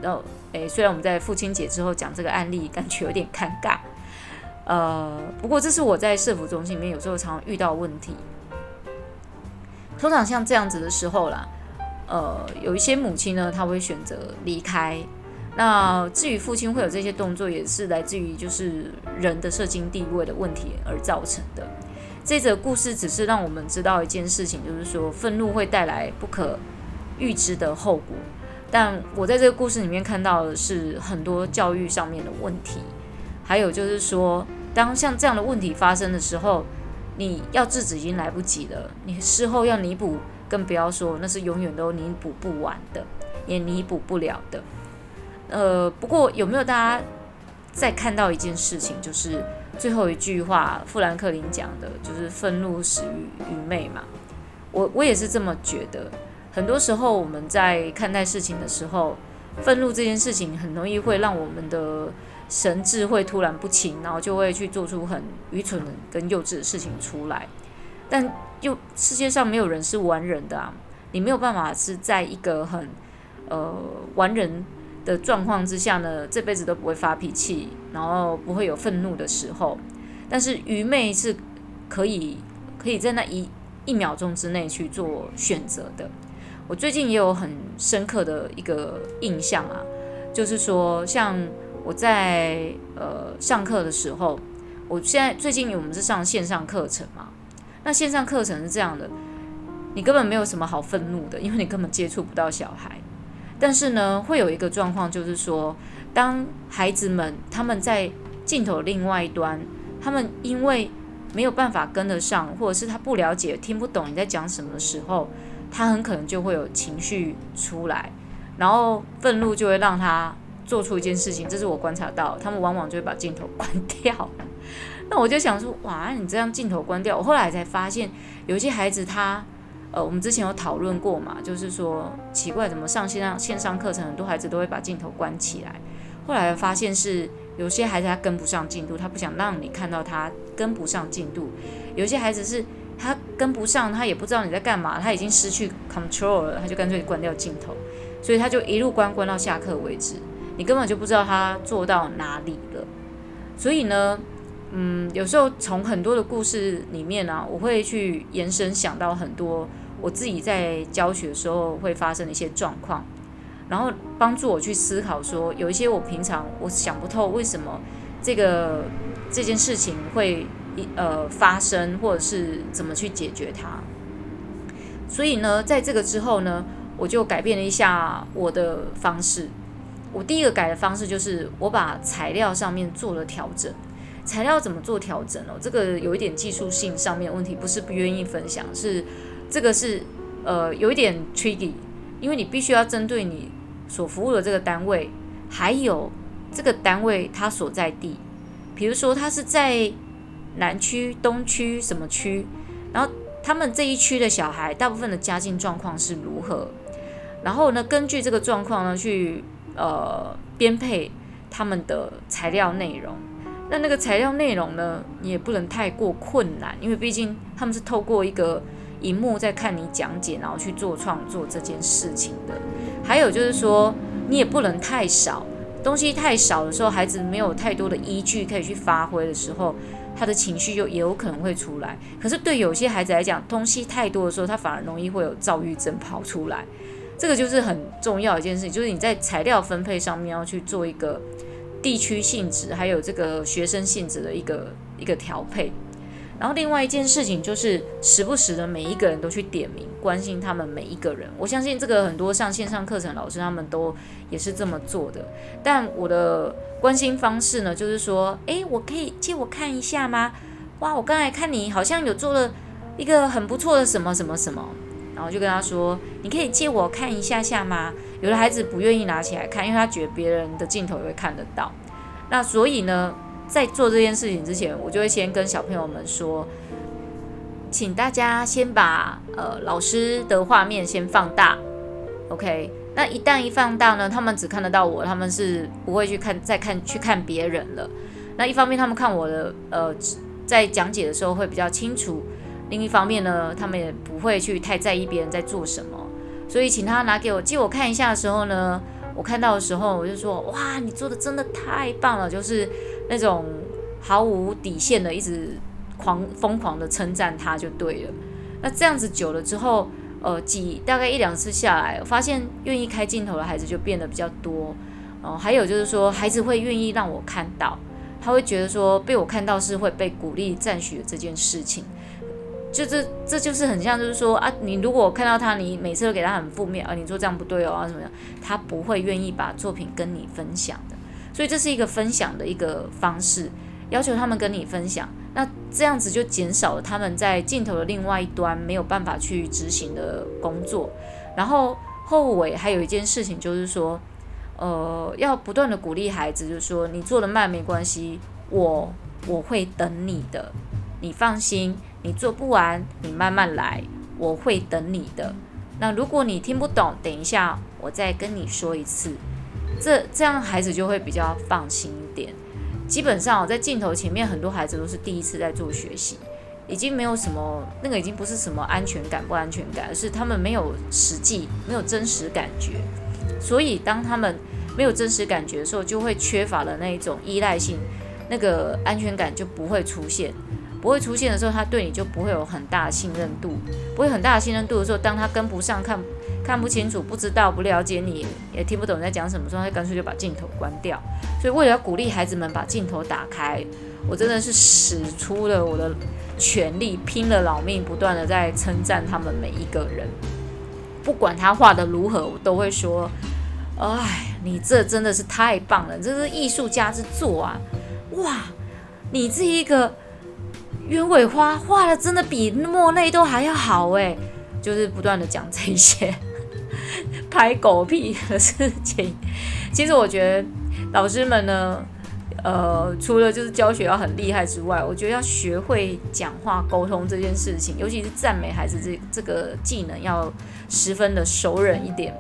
然后，诶，虽然我们在父亲节之后讲这个案例，感觉有点尴尬。呃，不过这是我在社福中心里面有时候常常遇到问题。通常像这样子的时候啦，呃，有一些母亲呢，她会选择离开。那至于父亲会有这些动作，也是来自于就是人的社经地位的问题而造成的。这则故事只是让我们知道一件事情，就是说愤怒会带来不可预知的后果。但我在这个故事里面看到的是很多教育上面的问题，还有就是说，当像这样的问题发生的时候，你要制止已经来不及了，你事后要弥补，更不要说那是永远都弥补不完的，也弥补不了的。呃，不过有没有大家再看到一件事情，就是最后一句话，富兰克林讲的，就是愤怒始于愚昧嘛？我我也是这么觉得。很多时候我们在看待事情的时候，愤怒这件事情很容易会让我们的神智会突然不清，然后就会去做出很愚蠢跟幼稚的事情出来。但又世界上没有人是完人的啊，你没有办法是在一个很呃完人的状况之下呢，这辈子都不会发脾气，然后不会有愤怒的时候。但是愚昧是可以可以在那一一秒钟之内去做选择的。我最近也有很深刻的一个印象啊，就是说，像我在呃上课的时候，我现在最近我们是上线上课程嘛，那线上课程是这样的，你根本没有什么好愤怒的，因为你根本接触不到小孩。但是呢，会有一个状况，就是说，当孩子们他们在镜头另外一端，他们因为没有办法跟得上，或者是他不了解、听不懂你在讲什么的时候，他很可能就会有情绪出来，然后愤怒就会让他做出一件事情。这是我观察到，他们往往就会把镜头关掉。那我就想说，哇，你这样镜头关掉，我后来才发现，有些孩子他。呃，我们之前有讨论过嘛，就是说奇怪，怎么上线上线上课程，很多孩子都会把镜头关起来。后来发现是有些孩子他跟不上进度，他不想让你看到他跟不上进度；有些孩子是他跟不上，他也不知道你在干嘛，他已经失去 control 了，他就干脆关掉镜头，所以他就一路关关到下课为止，你根本就不知道他做到哪里了。所以呢，嗯，有时候从很多的故事里面呢、我会去延伸想到很多。我自己在教学的时候会发生的一些状况，然后帮助我去思考说，有一些我平常我想不透为什么这个这件事情会呃发生，或者是怎么去解决它。所以呢，在这个之后呢，我就改变了一下我的方式。我第一个改的方式就是我把材料上面做了调整。材料怎么做调整哦？这个有一点技术性上面的问题，不是不愿意分享，是。这个是呃有一点 tricky，因为你必须要针对你所服务的这个单位，还有这个单位它所在地，比如说它是在南区、东区什么区，然后他们这一区的小孩大部分的家境状况是如何，然后呢，根据这个状况呢去呃编配他们的材料内容。那那个材料内容呢，你也不能太过困难，因为毕竟他们是透过一个。荧幕在看你讲解，然后去做创作这件事情的。还有就是说，你也不能太少，东西太少的时候，孩子没有太多的依据可以去发挥的时候，他的情绪就也有可能会出来。可是对有些孩子来讲，东西太多的时候，他反而容易会有躁郁症跑出来。这个就是很重要一件事情，就是你在材料分配上面要去做一个地区性质，还有这个学生性质的一个一个调配。然后另外一件事情就是，时不时的每一个人都去点名关心他们每一个人。我相信这个很多上线上课程老师他们都也是这么做的。但我的关心方式呢，就是说，诶，我可以借我看一下吗？哇，我刚才看你好像有做了一个很不错的什么什么什么，然后就跟他说，你可以借我看一下下吗？有的孩子不愿意拿起来看，因为他觉得别人的镜头也会看得到。那所以呢，在做这件事情之前，我就会先跟小朋友们说，请大家先把呃老师的画面先放大，OK？那一旦一放大呢，他们只看得到我，他们是不会去看再看去看别人了。那一方面，他们看我的呃在讲解的时候会比较清楚。另一方面呢，他们也不会去太在意别人在做什么。所以请他拿给我借我看一下的时候呢，我看到的时候我就说：哇，你做的真的太棒了！就是那种毫无底线的，一直狂疯狂的称赞他就对了。那这样子久了之后，呃，几大概一两次下来，我发现愿意开镜头的孩子就变得比较多。哦、还有就是说，孩子会愿意让我看到，他会觉得说被我看到是会被鼓励赞许的这件事情。就这这就是很像，就是说啊，你如果看到他，你每次都给他很负面啊，你做这样不对哦啊，怎么样？他不会愿意把作品跟你分享的。所以这是一个分享的一个方式，要求他们跟你分享。那这样子就减少了他们在镜头的另外一端没有办法去执行的工作。然后后尾还有一件事情就是说，呃，要不断的鼓励孩子，就是说你做的慢没关系，我我会等你的，你放心，你做不完你慢慢来，我会等你的。那如果你听不懂，等一下我再跟你说一次，这这样孩子就会比较放心一点。基本上我在镜头前面，很多孩子都是第一次在做学习，已经没有什么那个已经不是什么安全感不安全感，而是他们没有实际没有真实感觉，所以当他们没有真实感觉的时候，就会缺乏了那一种依赖性，那个安全感就不会出现，不会出现的时候，他对你就不会有很大的信任度，不会很大的信任度的时候，当他跟不上看。看不清楚、不知道、不了解你，也听不懂你在讲什么时候，他干脆就把镜头关掉。所以，为了要鼓励孩子们把镜头打开，我真的是使出了我的全力，拼了老命，不断的在称赞他们每一个人。不管他画的如何，我都会说：“哎，你这真的是太棒了，这是艺术家之作啊！哇，你这一个鸢尾花画的真的比莫内都还要好哎！”就是不断的讲这一些。拍狗屁的事情，其实我觉得老师们呢，呃，除了就是教学要很厉害之外，我觉得要学会讲话沟通这件事情，尤其是赞美孩子这这个技能要十分的熟稔一点。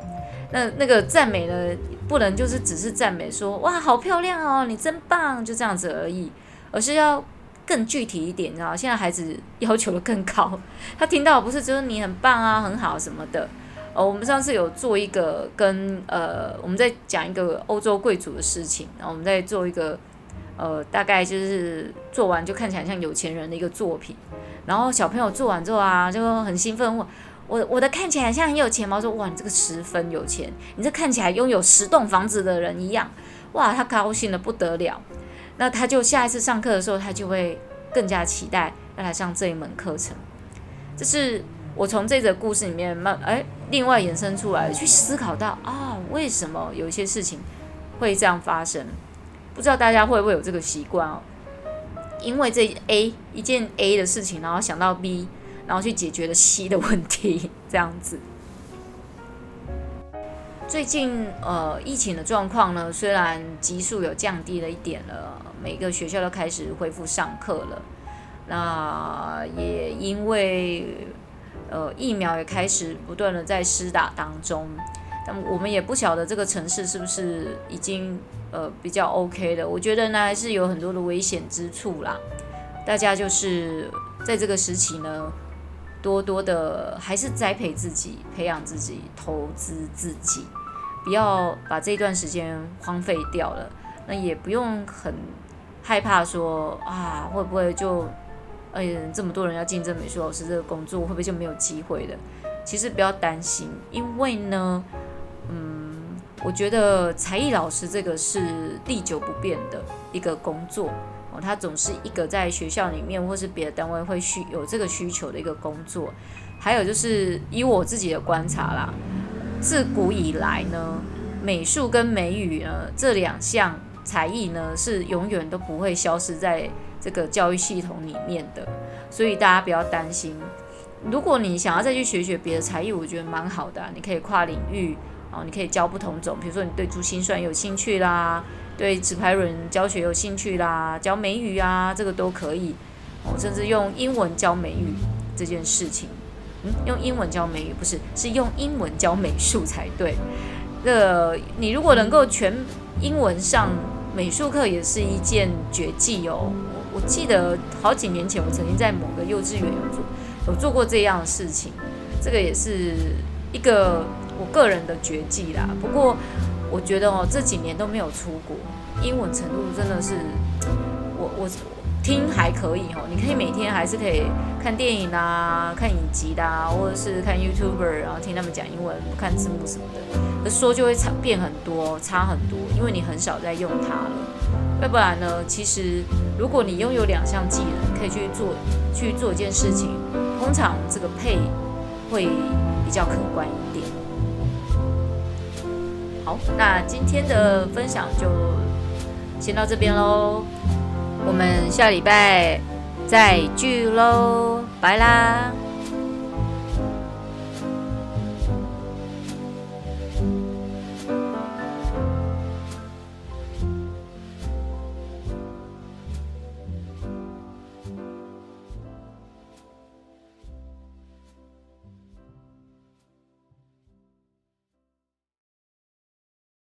那那个赞美呢，不能就是只是赞美说哇好漂亮哦，你真棒，就这样子而已，而是要更具体一点，你知道？现在孩子要求的更高，他听到不是就是你很棒啊，很好什么的。呃，我们上次有做一个跟呃，我们在讲一个欧洲贵族的事情，然后我们在做一个呃，大概就是做完就看起来像有钱人的一个作品，然后小朋友做完之后啊，就很兴奋问我，我的看起来像很有钱吗？我说哇，你这个十分有钱，你这看起来拥有十栋房子的人一样，哇，他高兴得不得了，那他就下一次上课的时候，他就会更加期待要来上这一门课程，这是。我从这个故事里面慢哎，另外衍生出来去思考到啊，为什么有一些事情会这样发生？不知道大家会不会有这个习惯哦？因为这 A 一件 A 的事情，然后想到 B，然后去解决了 C 的问题，这样子。最近呃，疫情的状况呢，虽然级数有降低了一点了，每个学校都开始恢复上课了，那也因为。呃，疫苗也开始不断的在施打当中，但我们也不晓得这个城市是不是已经呃比较 OK 的。我觉得呢，还是有很多的危险之处啦。大家就是在这个时期呢，多多的还是栽培自己、培养自己、投资自己，不要把这段时间荒废掉了。那也不用很害怕说啊，会不会就。哎，这么多人要竞争美术老师这个工作，会不会就没有机会了？其实不要担心，因为呢，嗯，我觉得才艺老师这个是历久不变的一个工作哦，他总是一个在学校里面或是别的单位会需有这个需求的一个工作。还有就是以我自己的观察啦，自古以来呢，美术跟美语呢这两项才艺呢是永远都不会消失在。这个教育系统里面的，所以大家不要担心。如果你想要再去学学别的才艺，我觉得蛮好的。你可以跨领域啊，你可以教不同种，比如说你对珠心算有兴趣啦，对纸牌轮教学有兴趣啦，教美语啊，这个都可以。哦，甚至用英文教美语这件事情，嗯，用英文教美语不是，是用英文教美术才对。这，你如果能够全英文上美术课，也是一件绝技哦。我我记得好几年前，我曾经在某个幼稚园有做有做过这样的事情，这个也是一个我个人的绝技啦。不过我觉得哦，这几年都没有出国，英文程度真的是我我我。听还可以哦，你可以每天还是可以看电影啊，看影集的啊，或者是看 YouTuber，然后听他们讲英文，看字幕什么的。说就会差变很多，差很多，因为你很少在用它了。要不然呢，其实如果你拥有两项技能，可以去做去做一件事情，通常这个配会比较可观一点。好，那今天的分享就先到这边喽。我们下礼拜再聚喽，拜啦！